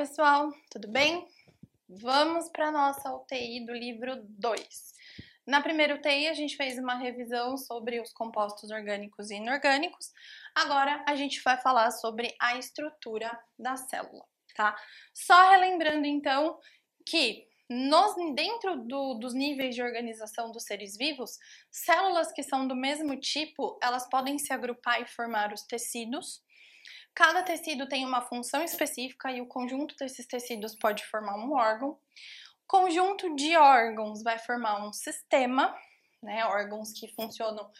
pessoal, tudo bem? Vamos para nossa UTI do livro 2. Na primeira UTI, a gente fez uma revisão sobre os compostos orgânicos e inorgânicos. Agora, a gente vai falar sobre a estrutura da célula, tá? Só relembrando, então, que dentro do, dos níveis de organização dos seres vivos, células que são do mesmo tipo, elas podem se agrupar e formar os tecidos, Cada tecido tem uma função específica e o conjunto desses tecidos pode formar um órgão. O conjunto de órgãos vai formar um sistema, né, órgãos que funcionam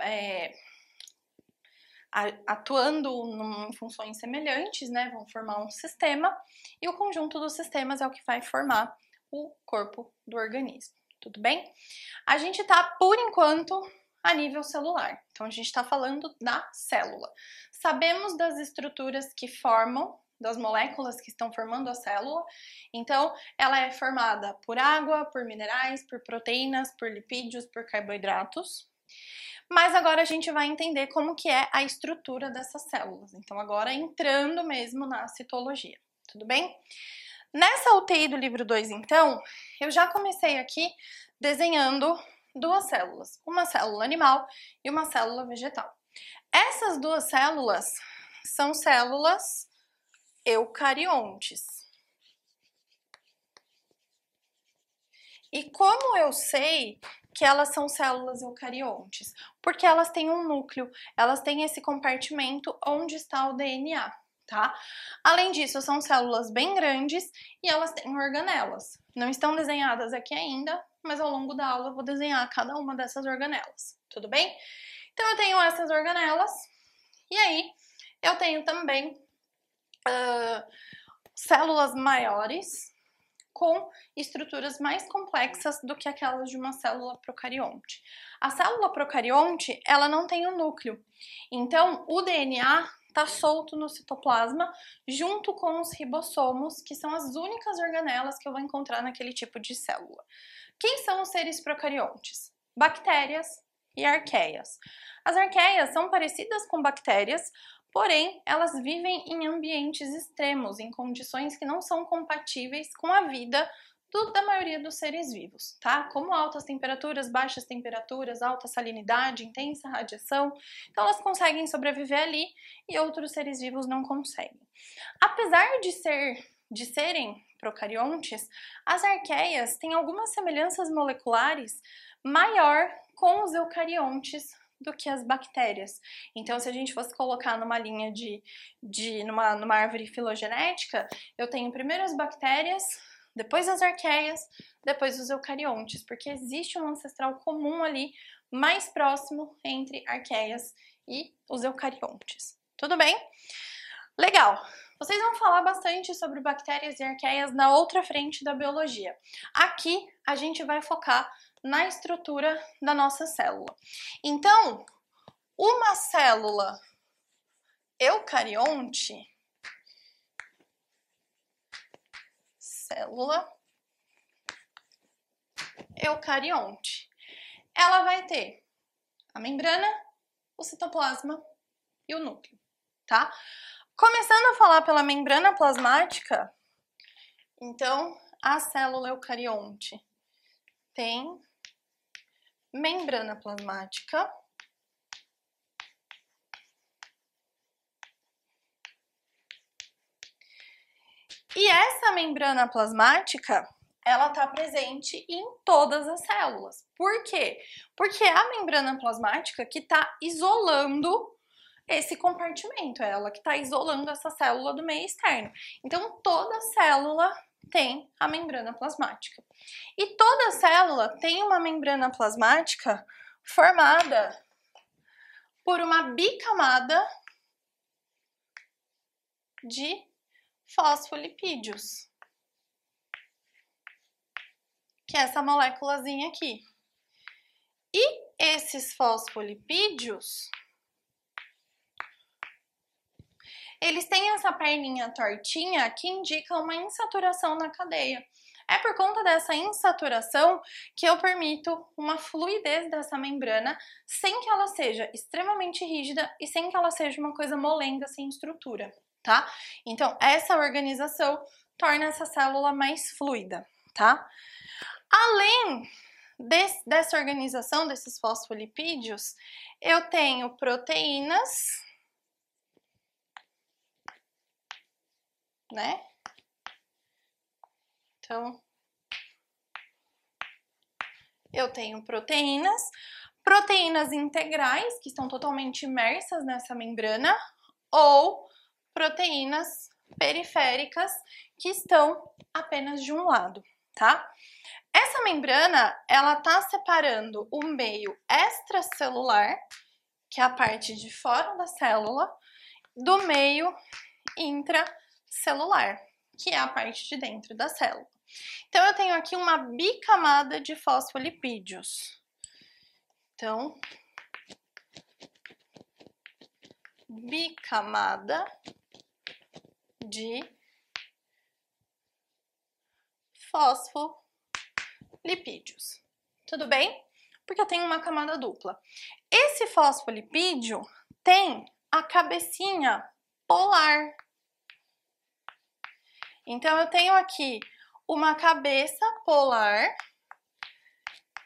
é, atuando em funções semelhantes, né, vão formar um sistema, e o conjunto dos sistemas é o que vai formar o corpo do organismo. Tudo bem? A gente tá, por enquanto, a nível celular. Então, a gente está falando da célula. Sabemos das estruturas que formam, das moléculas que estão formando a célula. Então, ela é formada por água, por minerais, por proteínas, por lipídios, por carboidratos. Mas agora a gente vai entender como que é a estrutura dessas células. Então, agora entrando mesmo na citologia. Tudo bem? Nessa UTI do livro 2, então, eu já comecei aqui desenhando duas células, uma célula animal e uma célula vegetal. Essas duas células são células eucariontes. E como eu sei que elas são células eucariontes? Porque elas têm um núcleo, elas têm esse compartimento onde está o DNA, tá? Além disso, são células bem grandes e elas têm organelas. Não estão desenhadas aqui ainda, mas ao longo da aula eu vou desenhar cada uma dessas organelas, tudo bem? Então eu tenho essas organelas e aí eu tenho também uh, células maiores com estruturas mais complexas do que aquelas de uma célula procarionte. A célula procarionte, ela não tem um núcleo. Então, o DNA está solto no citoplasma junto com os ribossomos, que são as únicas organelas que eu vou encontrar naquele tipo de célula. Quem são os seres procariontes? Bactérias e arqueias. As arqueias são parecidas com bactérias, porém elas vivem em ambientes extremos, em condições que não são compatíveis com a vida do, da maioria dos seres vivos, tá? Como altas temperaturas, baixas temperaturas, alta salinidade, intensa radiação. Então elas conseguem sobreviver ali e outros seres vivos não conseguem. Apesar de ser de serem procariontes, as arqueias têm algumas semelhanças moleculares maior com os eucariontes do que as bactérias. Então, se a gente fosse colocar numa linha de, de numa, numa árvore filogenética, eu tenho primeiro as bactérias, depois as arqueias, depois os eucariontes, porque existe um ancestral comum ali mais próximo entre arqueias e os eucariontes. Tudo bem? Legal! Vocês vão falar bastante sobre bactérias e arqueias na outra frente da biologia. Aqui a gente vai focar na estrutura da nossa célula. Então, uma célula eucarionte, célula eucarionte, ela vai ter a membrana, o citoplasma e o núcleo, tá? Começando a falar pela membrana plasmática, então a célula eucarionte tem membrana plasmática. E essa membrana plasmática, ela está presente em todas as células. Por quê? Porque é a membrana plasmática que está isolando esse compartimento, é ela que está isolando essa célula do meio externo. Então, toda célula tem a membrana plasmática. E toda célula tem uma membrana plasmática formada por uma bicamada de fosfolipídios, que é essa moléculazinha aqui. E esses fosfolipídios eles têm essa perninha tortinha que indica uma insaturação na cadeia. É por conta dessa insaturação que eu permito uma fluidez dessa membrana sem que ela seja extremamente rígida e sem que ela seja uma coisa molenga sem estrutura, tá? Então, essa organização torna essa célula mais fluida, tá? Além desse, dessa organização desses fosfolipídios, eu tenho proteínas, né? Então, eu tenho proteínas, proteínas integrais, que estão totalmente imersas nessa membrana, ou proteínas periféricas, que estão apenas de um lado, tá? Essa membrana, ela tá separando o meio extracelular, que é a parte de fora da célula, do meio intracelular, que é a parte de dentro da célula. Então, eu tenho aqui uma bicamada de fosfolipídios. Então, bicamada de fosfolipídios. Tudo bem? Porque eu tenho uma camada dupla. Esse fosfolipídio tem a cabecinha polar. Então, eu tenho aqui uma cabeça polar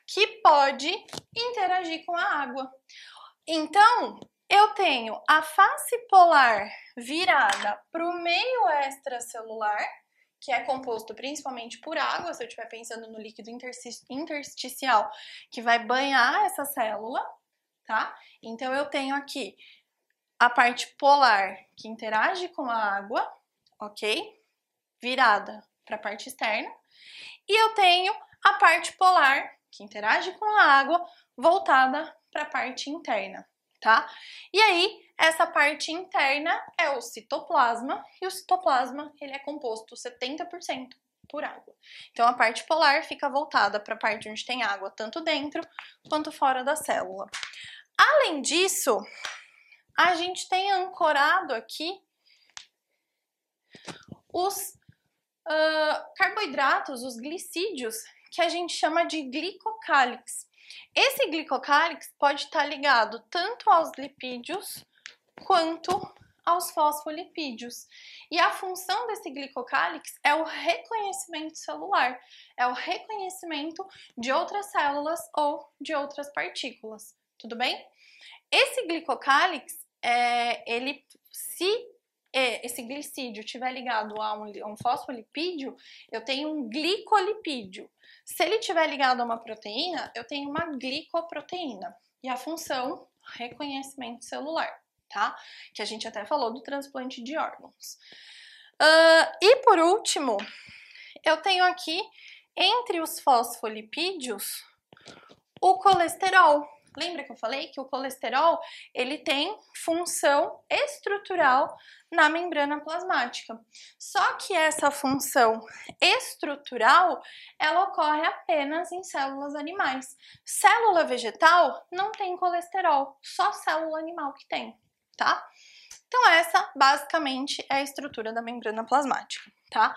que pode interagir com a água. Então, eu tenho a face polar virada para o meio extracelular, que é composto principalmente por água, se eu estiver pensando no líquido intersticial que vai banhar essa célula, tá? Então, eu tenho aqui a parte polar que interage com a água, ok? Virada para a parte externa. E eu tenho a parte polar, que interage com a água, voltada para a parte interna, tá? E aí, essa parte interna é o citoplasma, e o citoplasma ele é composto 70% por água. Então, a parte polar fica voltada para a parte onde tem água, tanto dentro quanto fora da célula. Além disso, a gente tem ancorado aqui os uh, carboidratos, os glicídios, que a gente chama de glicocálix. Esse glicocálix pode estar ligado tanto aos lipídios quanto aos fosfolipídios. E a função desse glicocálix é o reconhecimento celular, é o reconhecimento de outras células ou de outras partículas, tudo bem? Esse glicocálix, é, ele se é, esse glicídio estiver ligado a um, a um, fosfolipídio, eu tenho um glicolipídio. Se ele estiver ligado a uma proteína, eu tenho uma glicoproteína. E a função, reconhecimento celular, tá? Que a gente até falou do transplante de órgãos. Uh, e por último, eu tenho aqui, entre os fosfolipídios, o colesterol. Lembra que eu falei que o colesterol ele tem função estrutural na membrana plasmática. Só que essa função estrutural, ela ocorre apenas em células animais. Célula vegetal não tem colesterol, só célula animal que tem, tá? Então essa basicamente é a estrutura da membrana plasmática, tá?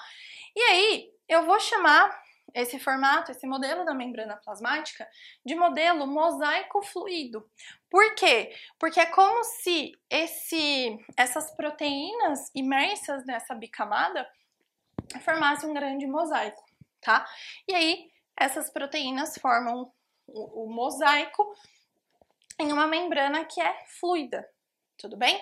E aí eu vou chamar esse formato, esse modelo da membrana plasmática, de modelo mosaico fluido. Por quê? Porque é como se esse, essas proteínas imersas nessa bicamada formassem um grande mosaico, tá? E aí, essas proteínas formam o, o mosaico em uma membrana que é fluida, tudo bem?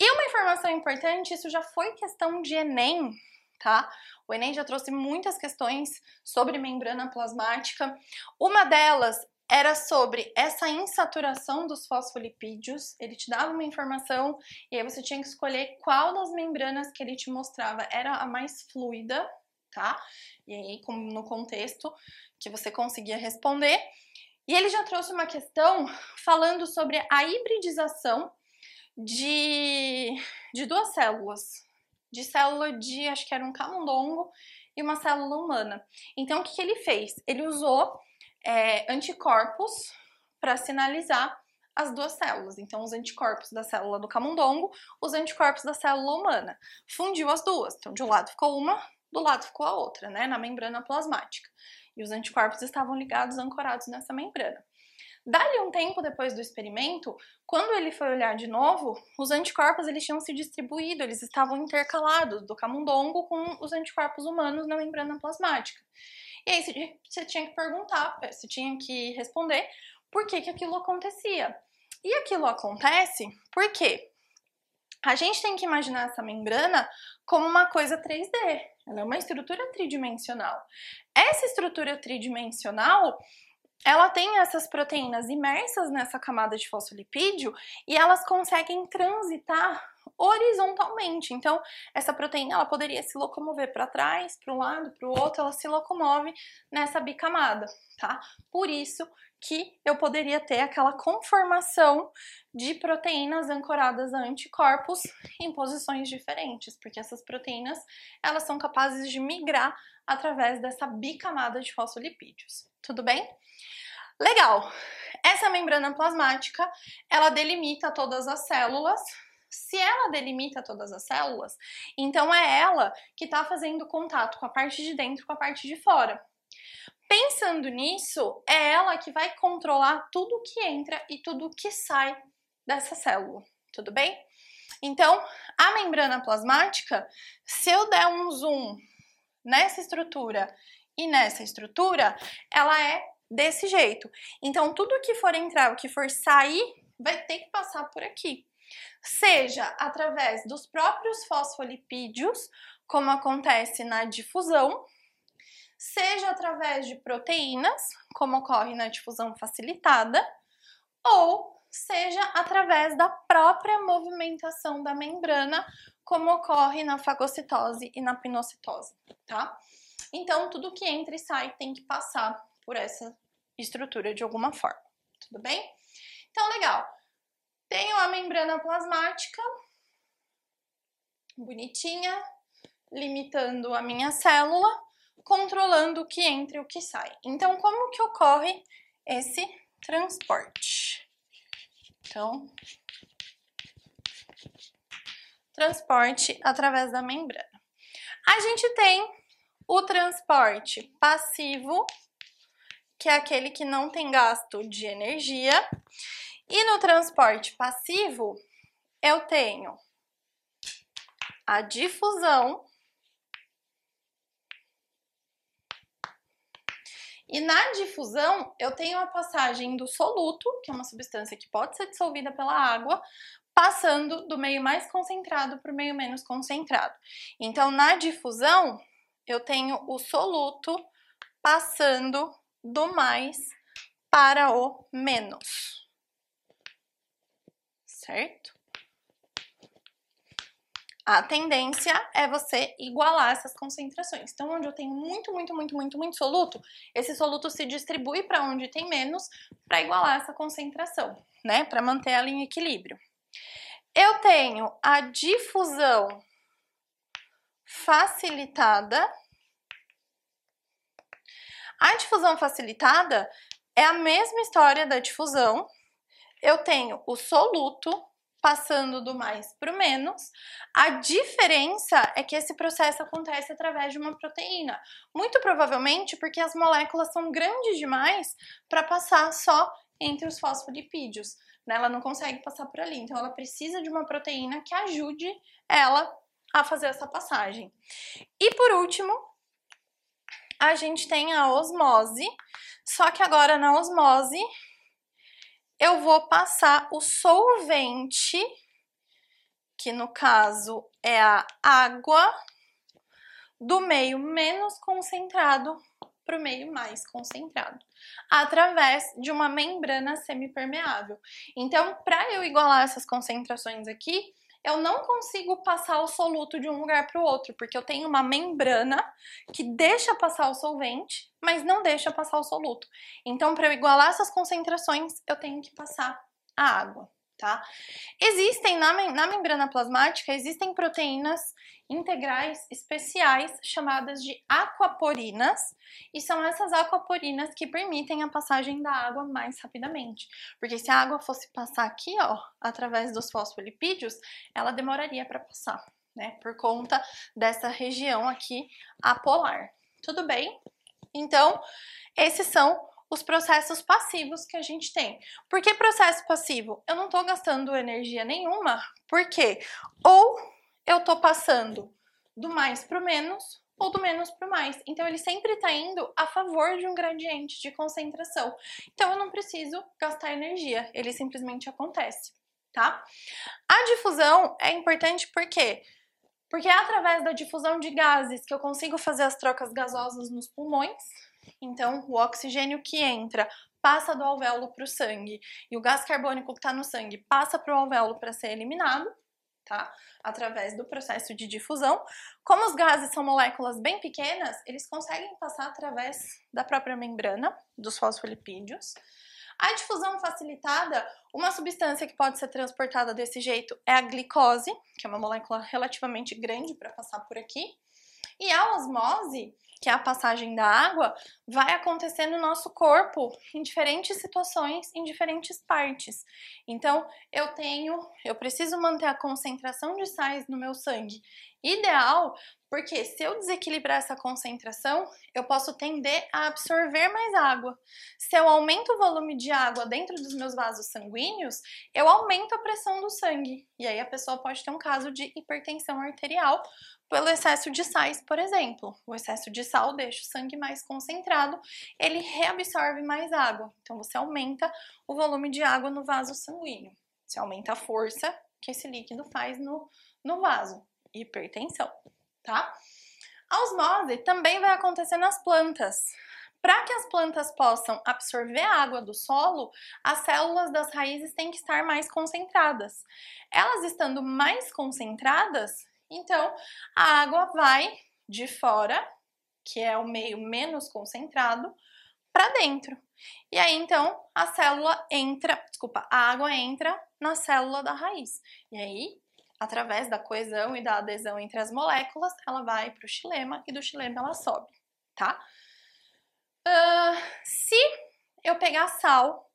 E uma informação importante, isso já foi questão de Enem, tá? O Enem já trouxe muitas questões sobre membrana plasmática. Uma delas era sobre essa insaturação dos fosfolipídios. Ele te dava uma informação e aí você tinha que escolher qual das membranas que ele te mostrava era a mais fluida, tá? E aí, no contexto que você conseguia responder. E ele já trouxe uma questão falando sobre a hibridização de, de duas células, de célula de, acho que era um camundongo e uma célula humana. Então, o que, que ele fez? Ele usou é, anticorpos para sinalizar as duas células. Então, os anticorpos da célula do camundongo, os anticorpos da célula humana. Fundiu as duas. Então, de um lado ficou uma, do lado ficou a outra, né? Na membrana plasmática. E os anticorpos estavam ligados, ancorados nessa membrana. Dali um tempo depois do experimento, quando ele foi olhar de novo, os anticorpos eles tinham se distribuído, eles estavam intercalados do camundongo com os anticorpos humanos na membrana plasmática. E aí você tinha que perguntar, você tinha que responder por que, que aquilo acontecia. E aquilo acontece porque a gente tem que imaginar essa membrana como uma coisa 3D. Ela é uma estrutura tridimensional. Essa estrutura tridimensional, ela tem essas proteínas imersas nessa camada de fosfolipídio e elas conseguem transitar horizontalmente. Então, essa proteína ela poderia se locomover para trás, para um lado, para o outro, ela se locomove nessa bicamada, tá? Por isso que eu poderia ter aquela conformação de proteínas ancoradas a anticorpos em posições diferentes, porque essas proteínas elas são capazes de migrar através dessa bicamada de fosfolipídios. Tudo bem? Legal. Essa membrana plasmática, ela delimita todas as células. Se ela delimita todas as células, então é ela que está fazendo contato com a parte de dentro com a parte de fora. Pensando nisso, é ela que vai controlar tudo que entra e tudo que sai dessa célula, tudo bem? Então, a membrana plasmática, se eu der um zoom nessa estrutura e nessa estrutura, ela é desse jeito. Então, tudo que for entrar, o que for sair, vai ter que passar por aqui. Seja através dos próprios fosfolipídios, como acontece na difusão, seja através de proteínas, como ocorre na difusão facilitada, ou seja através da própria movimentação da membrana, como ocorre na fagocitose e na pinocitose, tá? Então, tudo que entra e sai tem que passar por essa estrutura de alguma forma, tudo bem? Então, legal. Tenho a membrana plasmática, bonitinha, limitando a minha célula controlando o que entra e o que sai. Então, como que ocorre esse transporte? Então, transporte através da membrana. A gente tem o transporte passivo, que é aquele que não tem gasto de energia. E no transporte passivo, eu tenho a difusão, E na difusão, eu tenho a passagem do soluto, que é uma substância que pode ser dissolvida pela água, passando do meio mais concentrado para o meio menos concentrado. Então, na difusão, eu tenho o soluto passando do mais para o menos. Certo? A tendência é você igualar essas concentrações. Então, onde eu tenho muito, muito, muito, muito, muito soluto, esse soluto se distribui para onde tem menos para igualar essa concentração, né? Para manter ela em equilíbrio. Eu tenho a difusão facilitada. A difusão facilitada é a mesma história da difusão. Eu tenho o soluto passando do mais para o menos. A diferença é que esse processo acontece através de uma proteína. Muito provavelmente porque as moléculas são grandes demais para passar só entre os fosfolipídios. Né? Ela não consegue passar por ali. Então, ela precisa de uma proteína que ajude ela a fazer essa passagem. E por último, a gente tem a osmose. Só que agora na osmose eu vou passar o solvente, que no caso é a água, do meio menos concentrado para o meio mais concentrado, através de uma membrana semipermeável. Então, para eu igualar essas concentrações aqui, eu não consigo passar o soluto de um lugar para o outro, porque eu tenho uma membrana que deixa passar o solvente, mas não deixa passar o soluto. Então, para eu igualar essas concentrações, eu tenho que passar a água tá? Existem na, na membrana plasmática, existem proteínas integrais especiais chamadas de aquaporinas, e são essas aquaporinas que permitem a passagem da água mais rapidamente. Porque se a água fosse passar aqui, ó, através dos fosfolipídios, ela demoraria para passar, né? Por conta dessa região aqui apolar. Tudo bem? Então, esses são os processos passivos que a gente tem. Por que processo passivo? Eu não estou gastando energia nenhuma, porque ou eu estou passando do mais para o menos ou do menos para o mais. Então ele sempre está indo a favor de um gradiente de concentração. Então eu não preciso gastar energia, ele simplesmente acontece, tá? A difusão é importante porque porque é através da difusão de gases que eu consigo fazer as trocas gasosas nos pulmões. Então, o oxigênio que entra passa do alvéolo para o sangue e o gás carbônico que está no sangue passa para o alvéolo para ser eliminado, tá? Através do processo de difusão. Como os gases são moléculas bem pequenas, eles conseguem passar através da própria membrana dos fosfolipídios. A difusão facilitada, uma substância que pode ser transportada desse jeito é a glicose, que é uma molécula relativamente grande para passar por aqui. E a osmose, que é a passagem da água, vai acontecer no nosso corpo em diferentes situações, em diferentes partes. Então, eu tenho, eu preciso manter a concentração de sais no meu sangue ideal porque se eu desequilibrar essa concentração, eu posso tender a absorver mais água. Se eu aumento o volume de água dentro dos meus vasos sanguíneos, eu aumento a pressão do sangue. E aí a pessoa pode ter um caso de hipertensão arterial pelo excesso de sais, por exemplo. O excesso de sal deixa o sangue mais concentrado, ele reabsorve mais água. Então você aumenta o volume de água no vaso sanguíneo. Você aumenta a força que esse líquido faz no, no vaso. Hipertensão tá? A osmose também vai acontecer nas plantas. Para que as plantas possam absorver a água do solo, as células das raízes têm que estar mais concentradas. Elas estando mais concentradas, então a água vai de fora, que é o meio menos concentrado, para dentro. E aí então a célula entra, desculpa, a água entra na célula da raiz. E aí através da coesão e da adesão entre as moléculas, ela vai para o xilema e do xilema ela sobe, tá? Uh, se eu pegar sal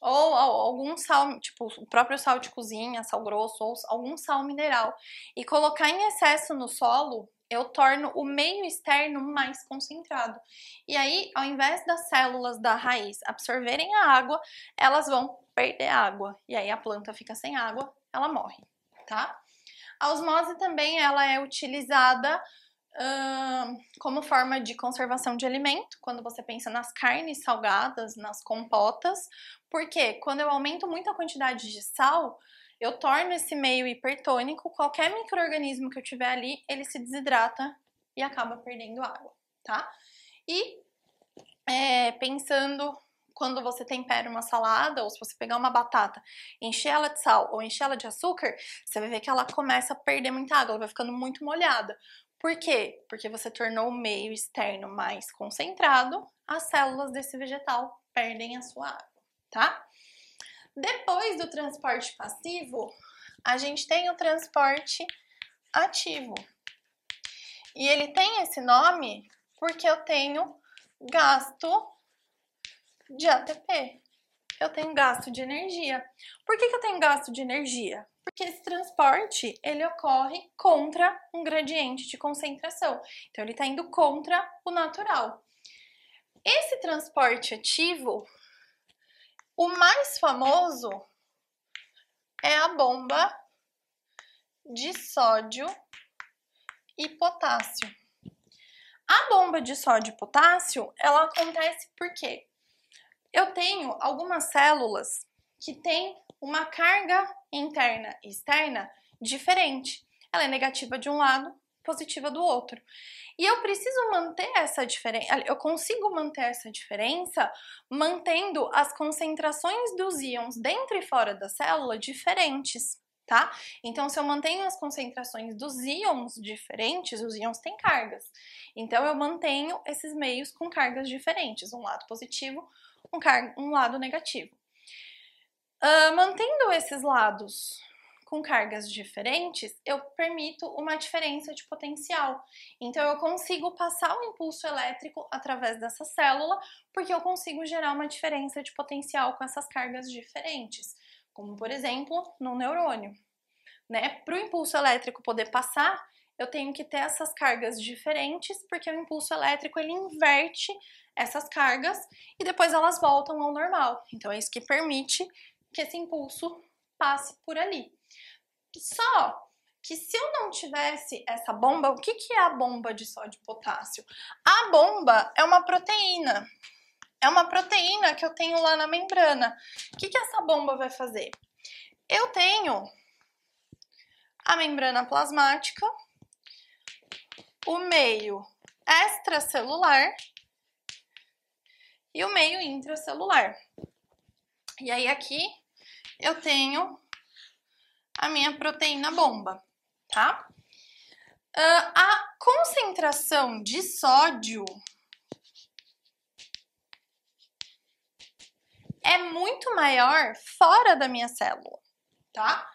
ou algum sal, tipo o próprio sal de cozinha, sal grosso ou algum sal mineral e colocar em excesso no solo, eu torno o meio externo mais concentrado. E aí, ao invés das células da raiz absorverem a água, elas vão perder água. E aí a planta fica sem água, ela morre tá? A osmose também ela é utilizada como forma de conservação de alimento, quando você pensa nas carnes salgadas, nas compotas, porque quando eu aumento muito a quantidade de sal, eu torno esse meio hipertônico, qualquer microorganismo que eu tiver ali, ele se desidrata e acaba perdendo água, tá? E é, pensando quando você tempera uma salada, ou se você pegar uma batata, encher ela de sal ou encher ela de açúcar, você vai ver que ela começa a perder muita água, ela vai ficando muito molhada. Por quê? Porque você tornou o meio externo mais concentrado, as células desse vegetal perdem a sua água, tá? Depois do transporte passivo, a gente tem o transporte ativo. E ele tem esse nome porque eu tenho gasto de ATP. Eu tenho gasto de energia. Por que, que eu tenho gasto de energia? Porque esse transporte ele ocorre contra um gradiente de concentração. Então ele está indo contra o natural. Esse transporte ativo, o mais famoso é a bomba de sódio e potássio. A bomba de sódio e potássio, ela acontece por quê? Eu tenho algumas células que têm uma carga interna e externa diferente. Ela é negativa de um lado, positiva do outro. E eu preciso manter essa diferença, eu consigo manter essa diferença mantendo as concentrações dos íons dentro e fora da célula diferentes, tá? Então, se eu mantenho as concentrações dos íons diferentes, os íons têm cargas. Então, eu mantenho esses meios com cargas diferentes, um lado positivo, um, um lado negativo. Uh, mantendo esses lados com cargas diferentes, eu permito uma diferença de potencial. Então, eu consigo passar o impulso elétrico através dessa célula, porque eu consigo gerar uma diferença de potencial com essas cargas diferentes, como por exemplo no neurônio. Né? Para o impulso elétrico poder passar, eu tenho que ter essas cargas diferentes, porque o impulso elétrico ele inverte essas cargas e depois elas voltam ao normal. Então é isso que permite que esse impulso passe por ali. Só que se eu não tivesse essa bomba, o que, que é a bomba de sódio e potássio? A bomba é uma proteína. É uma proteína que eu tenho lá na membrana. O que, que essa bomba vai fazer? Eu tenho a membrana plasmática, o meio extracelular e o meio intracelular. E aí aqui eu tenho a minha proteína bomba tá? Uh, a concentração de sódio é muito maior fora da minha célula, tá?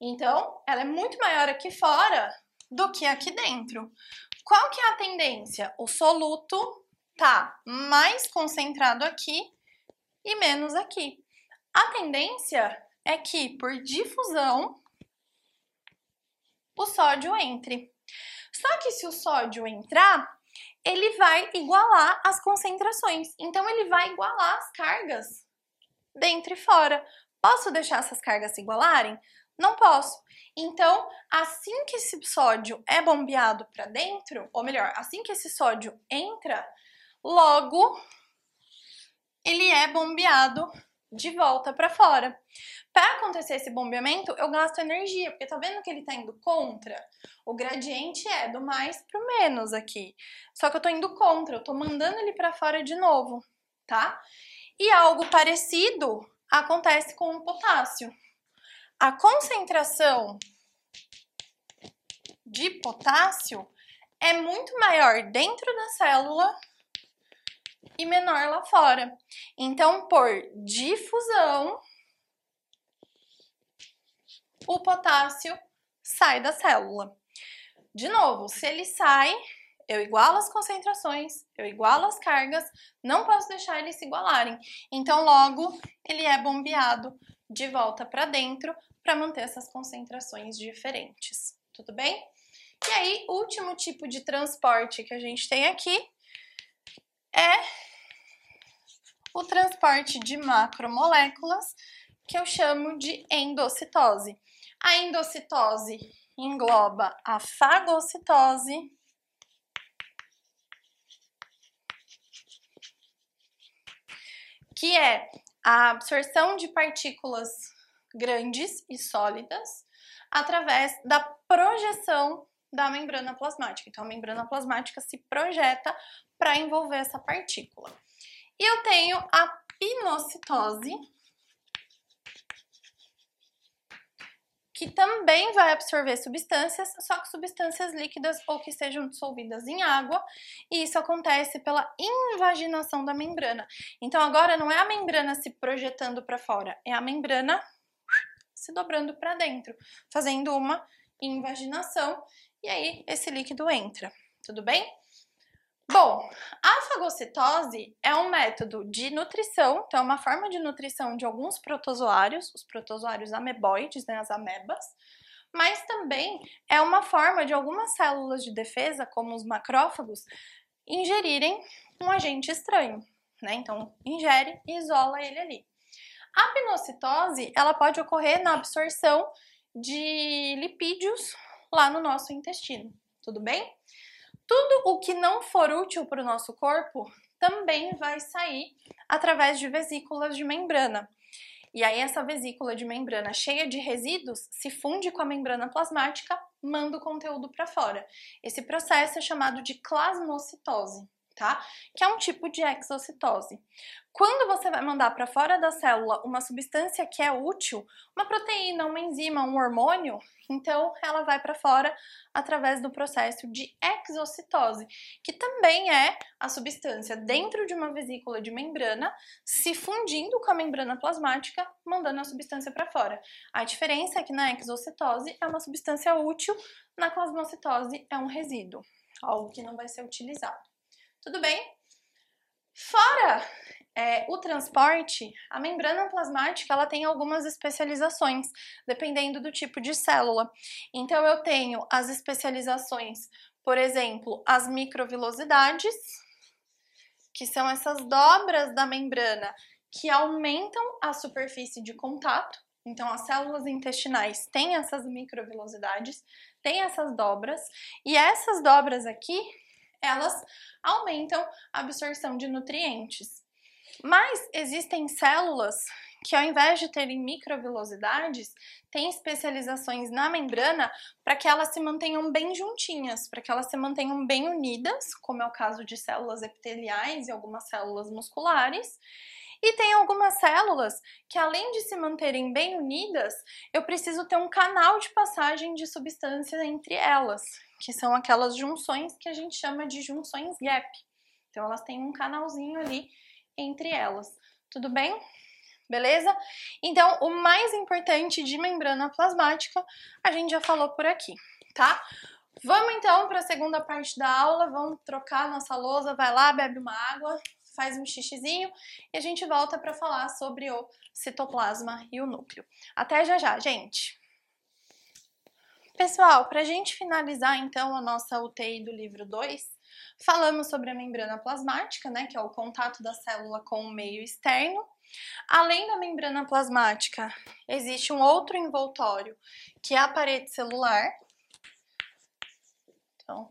Então, ela é muito maior aqui fora do que aqui dentro. Qual que é a tendência? O soluto tá mais concentrado aqui e menos aqui. A tendência é que, por difusão, o sódio entre. Só que se o sódio entrar, ele vai igualar as concentrações. Então, ele vai igualar as cargas dentro e fora. Posso deixar essas cargas se igualarem? Não posso. Então, assim que esse sódio é bombeado para dentro, ou melhor, assim que esse sódio entra, logo ele é bombeado de volta para fora. Para acontecer esse bombeamento, eu gasto energia, porque tá vendo que ele tá indo contra? O gradiente é do mais pro menos aqui. Só que eu tô indo contra, eu tô mandando ele para fora de novo, tá? E algo parecido acontece com o potássio. A concentração de potássio é muito maior dentro da célula e menor lá fora. Então, por difusão, o potássio sai da célula. De novo, se ele sai, eu igualo as concentrações, eu igualo as cargas, não posso deixar eles se igualarem. Então, logo, ele é bombeado de volta para dentro para manter essas concentrações diferentes. Tudo bem? E aí, último tipo de transporte que a gente tem aqui é o transporte de macromoléculas, que eu chamo de endocitose. A endocitose engloba a fagocitose, que é a absorção de partículas grandes e sólidas através da projeção da membrana plasmática. Então, a membrana plasmática se projeta para envolver essa partícula. E eu tenho a pinocitose, que também vai absorver substâncias, só que substâncias líquidas ou que sejam dissolvidas em água, e isso acontece pela invaginação da membrana. Então agora não é a membrana se projetando para fora, é a membrana se dobrando para dentro, fazendo uma invaginação, e aí esse líquido entra. Tudo bem? Bom, a fagocitose é um método de nutrição, então é uma forma de nutrição de alguns protozoários, os protozoários ameboides, né, as amebas, mas também é uma forma de algumas células de defesa, como os macrófagos, ingerirem um agente estranho, né? Então, ingere e isola ele ali. A pinocitose, ela pode ocorrer na absorção de lipídios lá no nosso intestino, tudo bem? Tudo o que não for útil para o nosso corpo também vai sair através de vesículas de membrana. E aí essa vesícula de membrana cheia de resíduos se funde com a membrana plasmática, manda o conteúdo para fora. Esse processo é chamado de plasmocitose tá? Que é um tipo de exocitose. Quando você vai mandar para fora da célula uma substância que é útil, uma proteína, uma enzima, um hormônio, então ela vai para fora através do processo de exocitose, que também é a substância dentro de uma vesícula de membrana se fundindo com a membrana plasmática, mandando a substância para fora. A diferença é que na exocitose é uma substância útil, na plasmocitose é um resíduo, algo que não vai ser utilizado. Tudo bem? Fora é, o transporte, a membrana plasmática ela tem algumas especializações, dependendo do tipo de célula. Então eu tenho as especializações, por exemplo, as microvilosidades, que são essas dobras da membrana que aumentam a superfície de contato. Então, as células intestinais têm essas microvilosidades, têm essas dobras, e essas dobras aqui, elas aumentam a absorção de nutrientes. Mas existem células que ao invés de terem microvilosidades, têm especializações na membrana para que elas se mantenham bem juntinhas, para que elas se mantenham bem unidas, como é o caso de células epiteliais e algumas células musculares. E tem algumas células que, além de se manterem bem unidas, eu preciso ter um canal de passagem de substância entre elas, que são aquelas junções que a gente chama de junções gap. Então, elas têm um canalzinho ali entre elas. Tudo bem? Beleza? Então, o mais importante de membrana plasmática, a gente já falou por aqui, tá? Vamos então para a segunda parte da aula, vamos trocar nossa lousa, vai lá, bebe uma água, faz um xixizinho e a gente volta para falar sobre o citoplasma e o núcleo. Até já já, gente! Pessoal, para a gente finalizar então a nossa UTI do livro 2, falamos sobre a membrana plasmática, né, que é o contato da célula com o meio externo. Além da membrana plasmática, existe um outro envoltório, que é a parede celular. Então,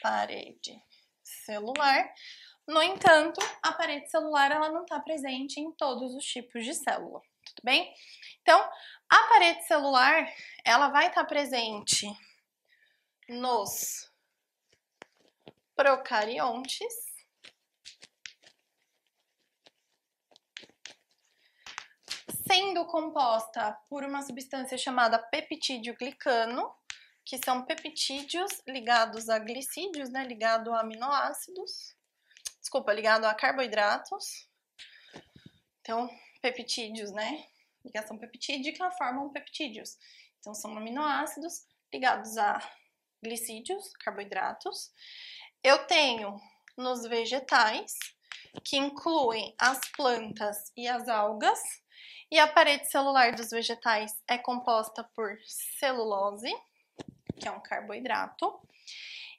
parede celular. No entanto, a parede celular ela não está presente em todos os tipos de célula, tudo bem? Então, a parede celular ela vai estar tá presente nos procariontes, sendo composta por uma substância chamada peptídeo glicano, que são peptídeos ligados a glicídios, né, ligado a aminoácidos desculpa, ligado a carboidratos. Então, peptídeos, né? Ligação peptídica formam peptídeos. Então, são aminoácidos ligados a glicídios, carboidratos. Eu tenho nos vegetais, que incluem as plantas e as algas, e a parede celular dos vegetais é composta por celulose, que é um carboidrato.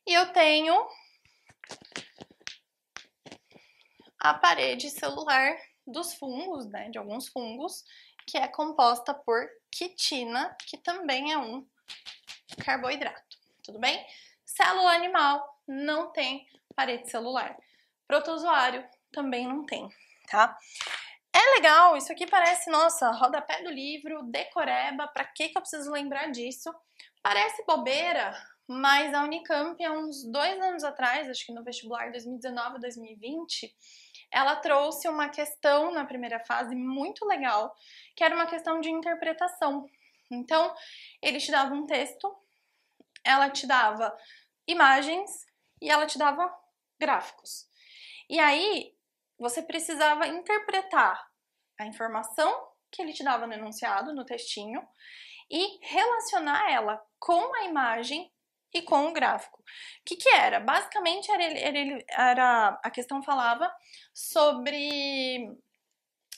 E eu tenho a parede celular dos fungos, né, de alguns fungos, que é composta por quitina, que também é um carboidrato, tudo bem? Célula animal não tem parede celular. Protozoário também não tem, tá? É legal, isso aqui parece, nossa, rodapé do livro, decoreba, pra que que eu preciso lembrar disso? Parece bobeira, mas a Unicamp, há uns dois anos atrás, acho que no vestibular 2019 2020, ela trouxe uma questão na primeira fase muito legal, que era uma questão de interpretação. Então, ele te dava um texto, ela te dava imagens e ela te dava gráficos. E aí, você precisava interpretar a informação que ele te dava no enunciado, no textinho, e relacionar ela com a imagem e com o gráfico. O que, que era? Basicamente, era, era, era, a questão falava sobre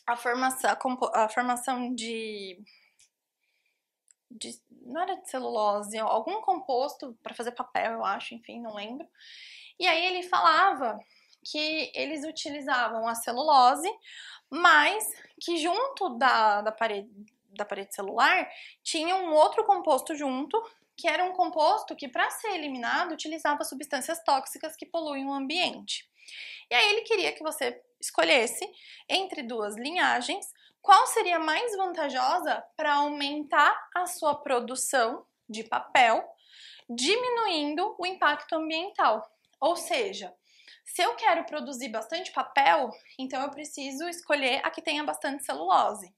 a formação, a, a formação de, de, Não era de celulose, algum composto para fazer papel, eu acho, enfim, não lembro. E aí ele falava que eles utilizavam a celulose, mas que junto da, da parede da parede celular tinha um outro composto junto que era um composto que, para ser eliminado, utilizava substâncias tóxicas que poluem o ambiente. E aí ele queria que você escolhesse entre duas linhagens qual seria mais vantajosa para aumentar a sua produção de papel, diminuindo o impacto ambiental. Ou seja, se eu quero produzir bastante papel, então eu preciso escolher a que tenha bastante celulose.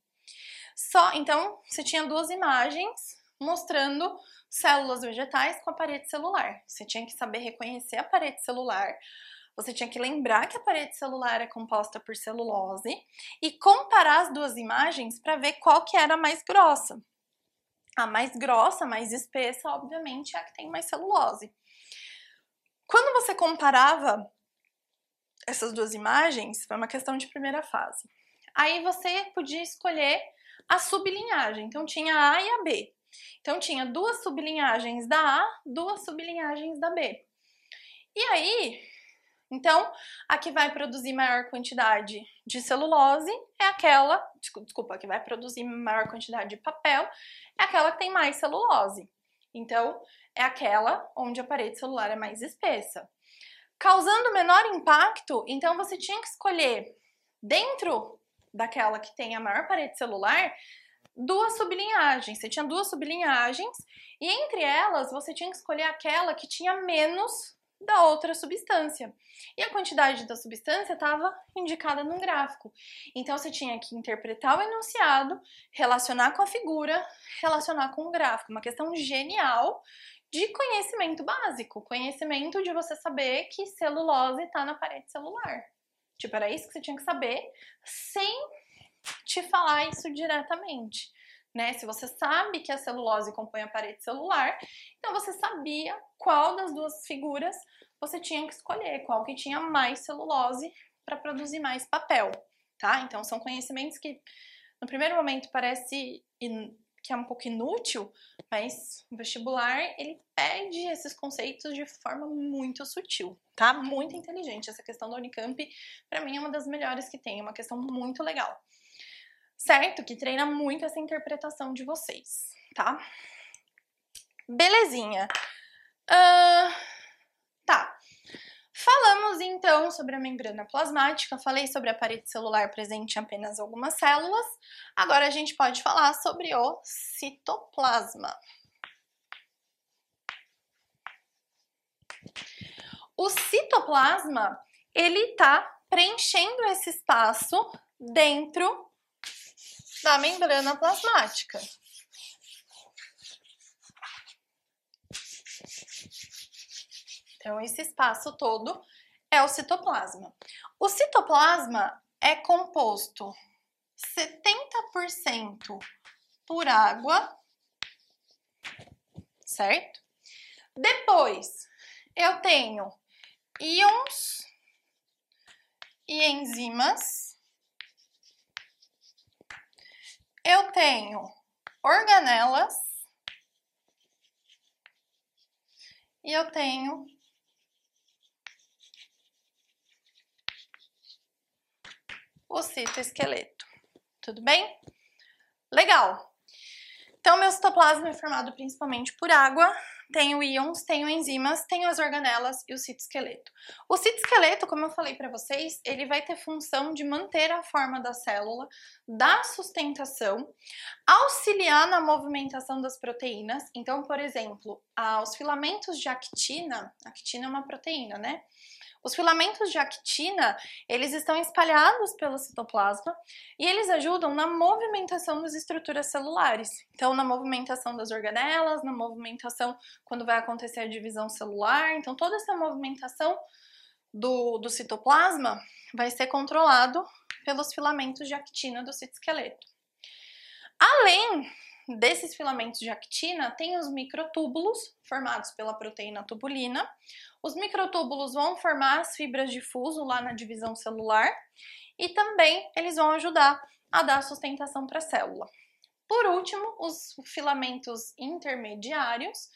Só, então, você tinha duas imagens mostrando células vegetais com a parede celular. Você tinha que saber reconhecer a parede celular, você tinha que lembrar que a parede celular é composta por celulose e comparar as duas imagens para ver qual que era mais grossa. A mais grossa, mais espessa, obviamente, é a que tem mais celulose. Quando você comparava essas duas imagens foi uma questão de primeira fase. Aí você podia escolher a sublinhagem. Então tinha a A e a B. Então tinha duas sublinhagens da A, duas sublinhagens da B. E aí, então, a que vai produzir maior quantidade de celulose é aquela, desculpa, a que vai produzir maior quantidade de papel é aquela que tem mais celulose. Então, é aquela onde a parede celular é mais espessa. Causando menor impacto, então você tinha que escolher dentro daquela que tem a maior parede celular duas sublinhagens. Você tinha duas sublinhagens e entre elas você tinha que escolher aquela que tinha menos da outra substância. E a quantidade da substância estava indicada no gráfico. Então você tinha que interpretar o enunciado, relacionar com a figura, relacionar com o gráfico. Uma questão genial de conhecimento básico, conhecimento de você saber que celulose está na parede celular. Tipo, era isso que você tinha que saber sem te falar isso diretamente. Né? Se você sabe que a celulose compõe a parede celular, então você sabia qual das duas figuras você tinha que escolher, qual que tinha mais celulose para produzir mais papel, tá? Então são conhecimentos que no primeiro momento parece que é um pouco inútil, mas o vestibular ele pede esses conceitos de forma muito sutil, tá? Muito inteligente. Essa questão da Unicamp, para mim, é uma das melhores que tem, é uma questão muito legal certo? Que treina muito essa interpretação de vocês, tá? Belezinha. Uh, tá. Falamos então sobre a membrana plasmática, falei sobre a parede celular presente em apenas algumas células. Agora a gente pode falar sobre o citoplasma. O citoplasma, ele tá preenchendo esse espaço dentro da membrana plasmática. Então, esse espaço todo é o citoplasma. O citoplasma é composto 70% por água, certo? Depois, eu tenho íons e enzimas eu tenho organelas e eu tenho o citoesqueleto. Tudo bem? Legal! Então, meu citoplasma é formado principalmente por água, tenho íons, tenho enzimas, tenho as organelas e o citoesqueleto. O citoesqueleto, como eu falei para vocês, ele vai ter função de manter a forma da célula, dar sustentação, auxiliar na movimentação das proteínas. Então, por exemplo, os filamentos de actina, actina é uma proteína, né? Os filamentos de actina, eles estão espalhados pelo citoplasma e eles ajudam na movimentação das estruturas celulares. Então, na movimentação das organelas, na movimentação quando vai acontecer a divisão celular. Então, toda essa movimentação do, do citoplasma vai ser controlado pelos filamentos de actina do citoesqueleto. Além desses filamentos de actina, tem os microtúbulos, formados pela proteína tubulina. Os microtúbulos vão formar as fibras de fuso lá na divisão celular e também eles vão ajudar a dar sustentação para a célula. Por último, os filamentos intermediários,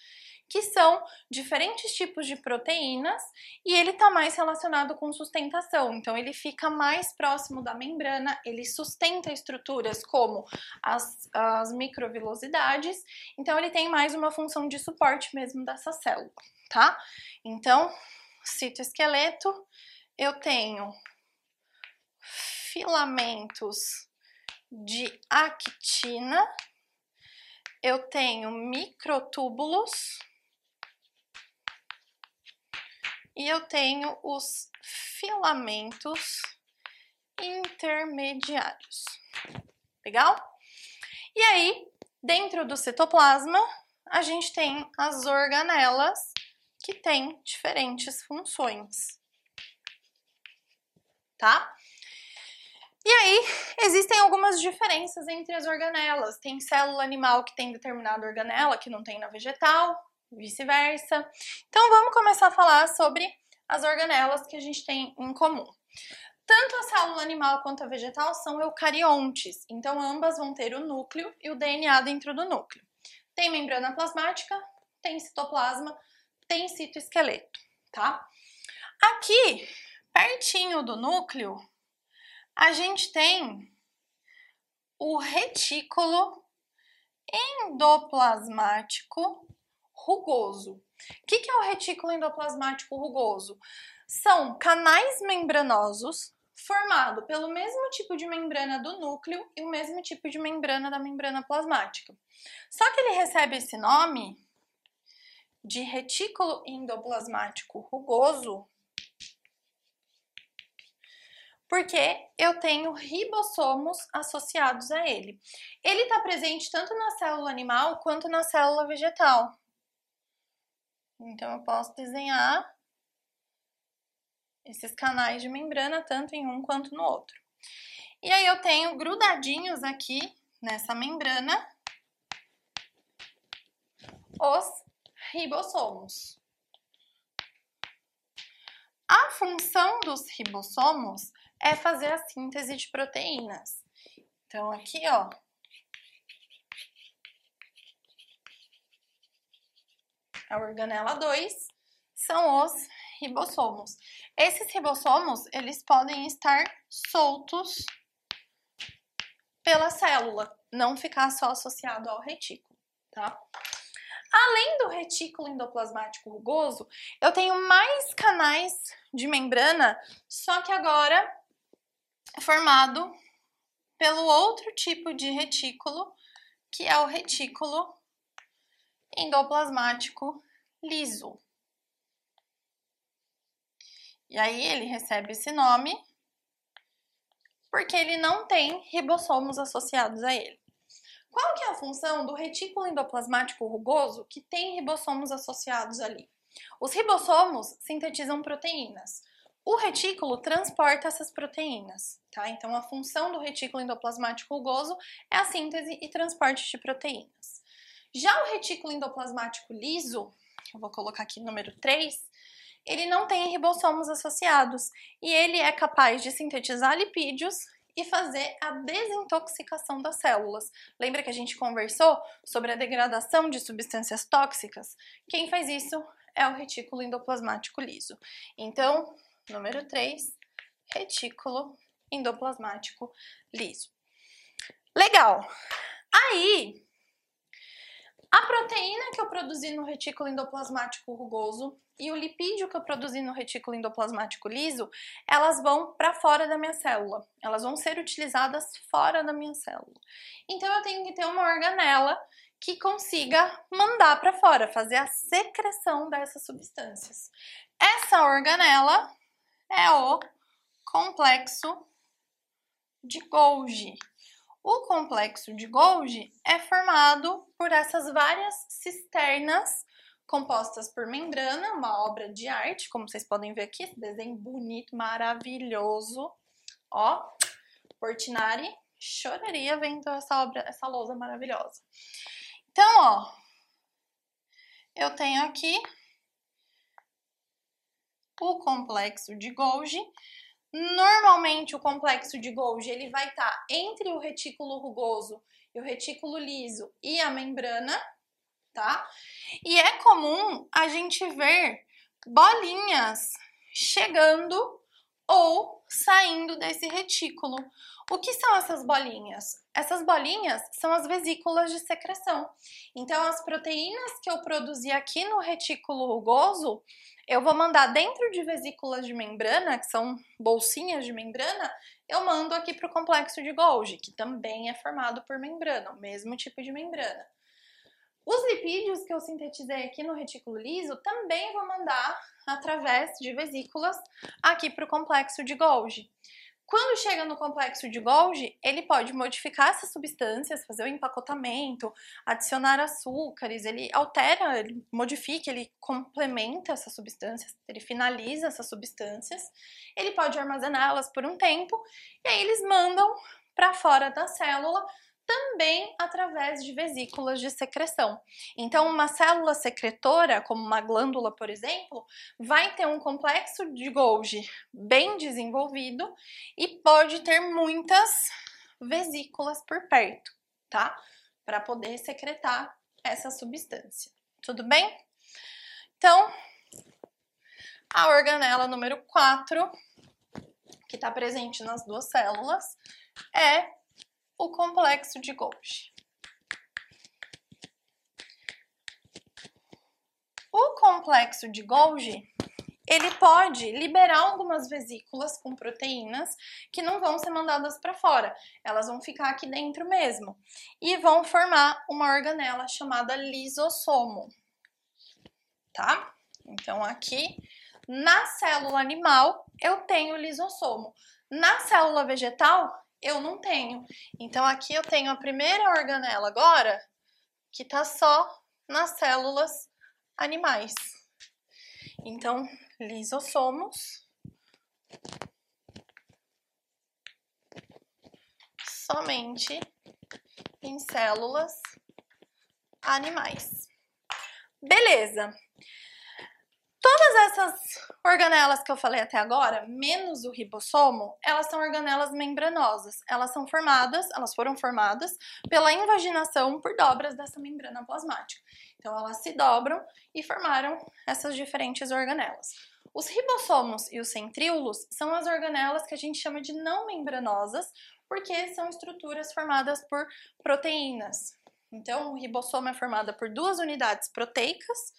que são diferentes tipos de proteínas e ele está mais relacionado com sustentação. Então, ele fica mais próximo da membrana, ele sustenta estruturas como as, as microvilosidades, então ele tem mais uma função de suporte mesmo dessa célula, tá? Então, citoesqueleto, eu tenho filamentos de actina, eu tenho microtúbulos e eu tenho os filamentos intermediários. Legal? E aí, dentro do citoplasma, a gente tem as organelas que têm diferentes funções. Tá? E aí, existem algumas diferenças entre as organelas. Tem célula animal que tem determinada organela que não tem na vegetal, vice-versa. Então vamos começar a falar sobre as organelas que a gente tem em comum. Tanto a célula animal quanto a vegetal são eucariontes, então ambas vão ter o núcleo e o DNA dentro do núcleo. Tem membrana plasmática, tem citoplasma, tem citoesqueleto, tá? Aqui, pertinho do núcleo, a gente tem o retículo endoplasmático rugoso. O que, que é o retículo endoplasmático rugoso? São canais membranosos formado pelo mesmo tipo de membrana do núcleo e o mesmo tipo de membrana da membrana plasmática. Só que ele recebe esse nome de retículo endoplasmático rugoso porque eu tenho ribossomos associados a ele. Ele está presente tanto na célula animal quanto na célula vegetal. Então, eu posso desenhar esses canais de membrana tanto em um quanto no outro. E aí eu tenho grudadinhos aqui nessa membrana os ribossomos. A função dos ribossomos é fazer a síntese de proteínas. Então aqui, ó, a organela 2 são os ribossomos. Esses ribossomos, eles podem estar soltos pela célula, não ficar só associado ao retículo, tá? Além do retículo endoplasmático rugoso, eu tenho mais canais de membrana, só que agora formado pelo outro tipo de retículo, que é o retículo endoplasmático liso. E aí ele recebe esse nome porque ele não tem ribossomos associados a ele. Qual que é a função do retículo endoplasmático rugoso que tem ribossomos associados ali? Os ribossomos sintetizam proteínas. O retículo transporta essas proteínas, tá? Então a função do retículo endoplasmático rugoso é a síntese e transporte de proteínas. Já o retículo endoplasmático liso, eu vou colocar aqui número 3, ele não tem ribossomos associados e ele é capaz de sintetizar lipídios e fazer a desintoxicação das células. Lembra que a gente conversou sobre a degradação de substâncias tóxicas? Quem faz isso é o retículo endoplasmático liso. Então, número 3, retículo endoplasmático liso. Legal! Aí, a proteína que eu produzi no retículo endoplasmático rugoso e o lipídio que eu produzi no retículo endoplasmático liso, elas vão para fora da minha célula. Elas vão ser utilizadas fora da minha célula. Então eu tenho que ter uma organela que consiga mandar para fora, fazer a secreção dessas substâncias. Essa organela é o complexo de Golgi. O complexo de Golgi é formado por essas várias cisternas compostas por membrana, uma obra de arte, como vocês podem ver aqui, esse desenho bonito, maravilhoso. Ó, Portinari choraria vendo essa obra, essa lousa maravilhosa. Então, ó, eu tenho aqui o complexo de Golgi, Normalmente o complexo de Golgi ele vai estar tá entre o retículo rugoso e o retículo liso e a membrana, tá? E é comum a gente ver bolinhas chegando ou saindo desse retículo. O que são essas bolinhas? Essas bolinhas são as vesículas de secreção. Então, as proteínas que eu produzi aqui no retículo rugoso, eu vou mandar dentro de vesículas de membrana, que são bolsinhas de membrana, eu mando aqui para o complexo de Golgi, que também é formado por membrana, o mesmo tipo de membrana. Os lipídios que eu sintetizei aqui no retículo liso também vou mandar através de vesículas aqui para o complexo de Golgi. Quando chega no complexo de Golgi, ele pode modificar essas substâncias, fazer o empacotamento, adicionar açúcares, ele altera, ele modifica, ele complementa essas substâncias, ele finaliza essas substâncias, ele pode armazená-las por um tempo e aí eles mandam para fora da célula também através de vesículas de secreção. Então, uma célula secretora, como uma glândula, por exemplo, vai ter um complexo de Golgi bem desenvolvido e pode ter muitas vesículas por perto, tá? Para poder secretar essa substância. Tudo bem? Então, a organela número 4, que está presente nas duas células, é o complexo de Golgi. O complexo de Golgi, ele pode liberar algumas vesículas com proteínas que não vão ser mandadas para fora, elas vão ficar aqui dentro mesmo e vão formar uma organela chamada lisossomo, tá? Então aqui na célula animal eu tenho lisossomo, na célula vegetal eu não tenho. Então aqui eu tenho a primeira organela agora que tá só nas células animais. Então, lisossomos somente em células animais. Beleza. Todas essas organelas que eu falei até agora, menos o ribossomo, elas são organelas membranosas. Elas são formadas, elas foram formadas pela invaginação por dobras dessa membrana plasmática. Então elas se dobram e formaram essas diferentes organelas. Os ribossomos e os centríolos são as organelas que a gente chama de não membranosas, porque são estruturas formadas por proteínas. Então, o ribossomo é formado por duas unidades proteicas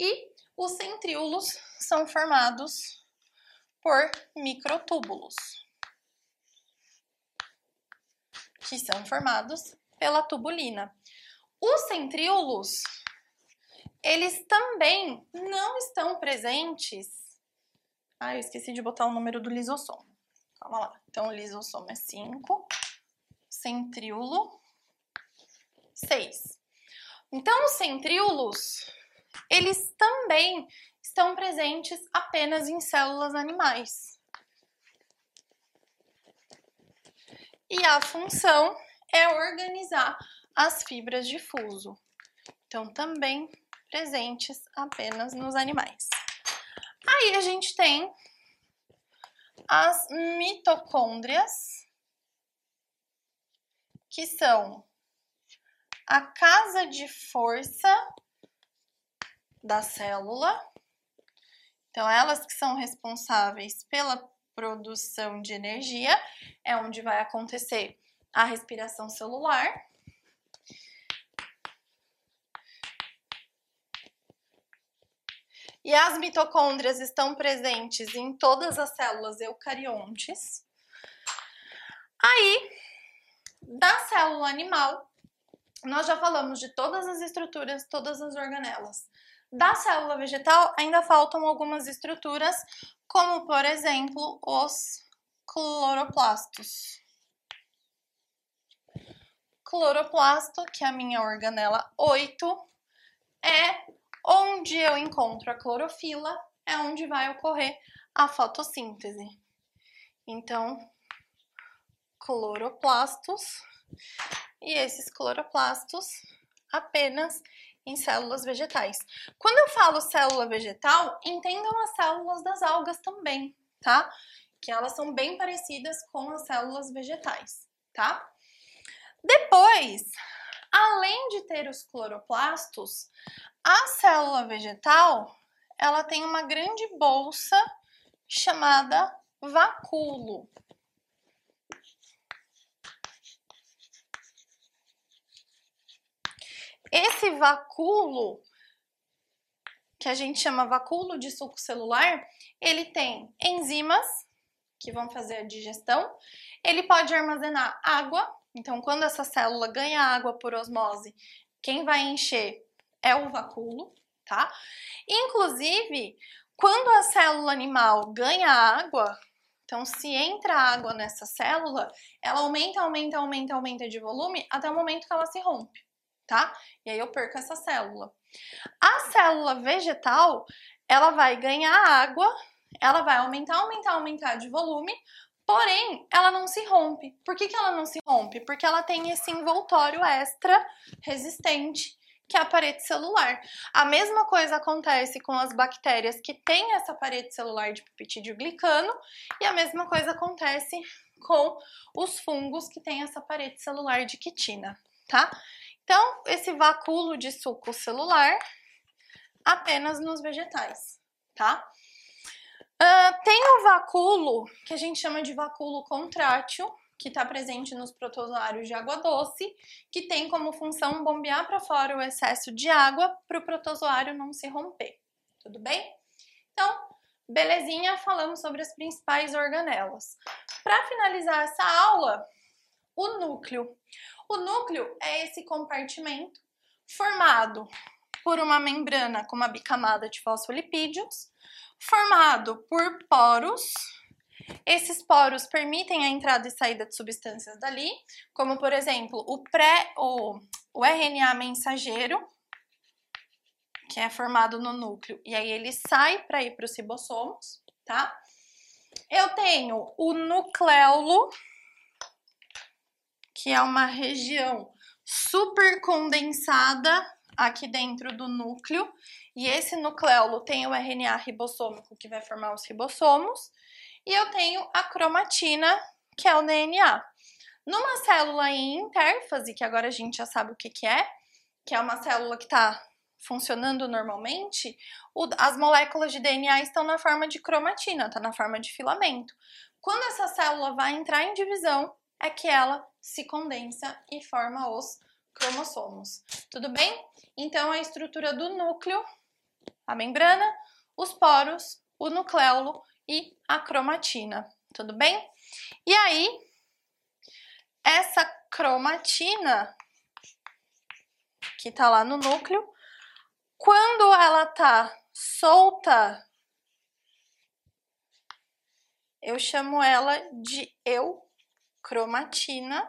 e os centríolos são formados por microtúbulos, que são formados pela tubulina. Os centríolos, eles também não estão presentes. Ah, eu esqueci de botar o número do lisossomo. Calma lá. Então, o lisossomo é 5, centríolo 6. Então, os centríolos eles também estão presentes apenas em células animais. E a função é organizar as fibras de fuso. Então, também presentes apenas nos animais. Aí a gente tem as mitocôndrias, que são a casa de força da célula. Então, elas que são responsáveis pela produção de energia, é onde vai acontecer a respiração celular. E as mitocôndrias estão presentes em todas as células eucariontes. Aí, da célula animal, nós já falamos de todas as estruturas, todas as organelas. Da célula vegetal ainda faltam algumas estruturas, como por exemplo os cloroplastos. Cloroplasto, que é a minha organela 8, é onde eu encontro a clorofila, é onde vai ocorrer a fotossíntese. Então, cloroplastos, e esses cloroplastos apenas em células vegetais. Quando eu falo célula vegetal, entendam as células das algas também, tá? Que elas são bem parecidas com as células vegetais, tá? Depois, além de ter os cloroplastos, a célula vegetal, ela tem uma grande bolsa chamada vacúolo. Esse vacúolo, que a gente chama vacúolo de suco celular, ele tem enzimas que vão fazer a digestão, ele pode armazenar água, então quando essa célula ganha água por osmose, quem vai encher é o vacúolo, tá? Inclusive, quando a célula animal ganha água, então se entra água nessa célula, ela aumenta, aumenta, aumenta, aumenta de volume até o momento que ela se rompe tá? E aí eu perco essa célula. A célula vegetal, ela vai ganhar água, ela vai aumentar, aumentar, aumentar de volume, Porém, ela não se rompe. Por que, que ela não se rompe? Porque ela tem esse envoltório extra resistente que é a parede celular. A mesma coisa acontece com as bactérias que têm essa parede celular de peptídeo glicano e a mesma coisa acontece com os fungos que têm essa parede celular de quitina, tá? Então, esse vacúolo de suco celular apenas nos vegetais, tá? Uh, tem o vacúolo, que a gente chama de vacúolo contrátil, que está presente nos protozoários de água doce, que tem como função bombear para fora o excesso de água para o protozoário não se romper. Tudo bem? Então, belezinha, falamos sobre as principais organelas. Para finalizar essa aula, o núcleo. O núcleo é esse compartimento formado por uma membrana com uma bicamada de fosfolipídios, formado por poros. Esses poros permitem a entrada e saída de substâncias dali, como por exemplo o pré o, o RNA mensageiro, que é formado no núcleo, e aí ele sai para ir para os ribossomos, tá? Eu tenho o nucleolo, que é uma região super condensada aqui dentro do núcleo, e esse nucleolo tem o RNA ribossômico que vai formar os ribossomos, e eu tenho a cromatina, que é o DNA. Numa célula em intérfase, que agora a gente já sabe o que, que é, que é uma célula que está funcionando normalmente, o, as moléculas de DNA estão na forma de cromatina, está na forma de filamento. Quando essa célula vai entrar em divisão, é que ela se condensa e forma os cromossomos. Tudo bem? Então, a estrutura do núcleo, a membrana, os poros, o nucleolo e a cromatina. Tudo bem? E aí, essa cromatina que tá lá no núcleo, quando ela tá solta, eu chamo ela de eucromatina.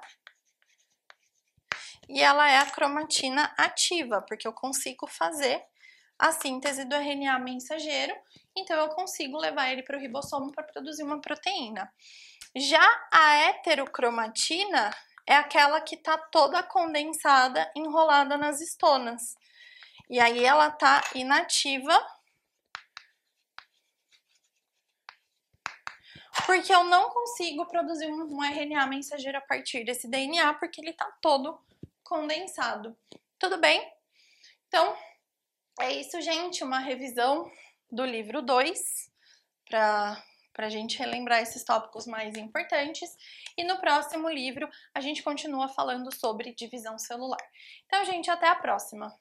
E ela é a cromatina ativa, porque eu consigo fazer a síntese do RNA mensageiro, então eu consigo levar ele para o ribossomo para produzir uma proteína. Já a heterocromatina é aquela que está toda condensada, enrolada nas estonas. E aí ela está inativa, porque eu não consigo produzir um RNA mensageiro a partir desse DNA, porque ele está todo condensado. Tudo bem? Então, é isso, gente. Uma revisão do livro 2 para a gente relembrar esses tópicos mais importantes. E no próximo livro a gente continua falando sobre divisão celular. Então, gente, até a próxima!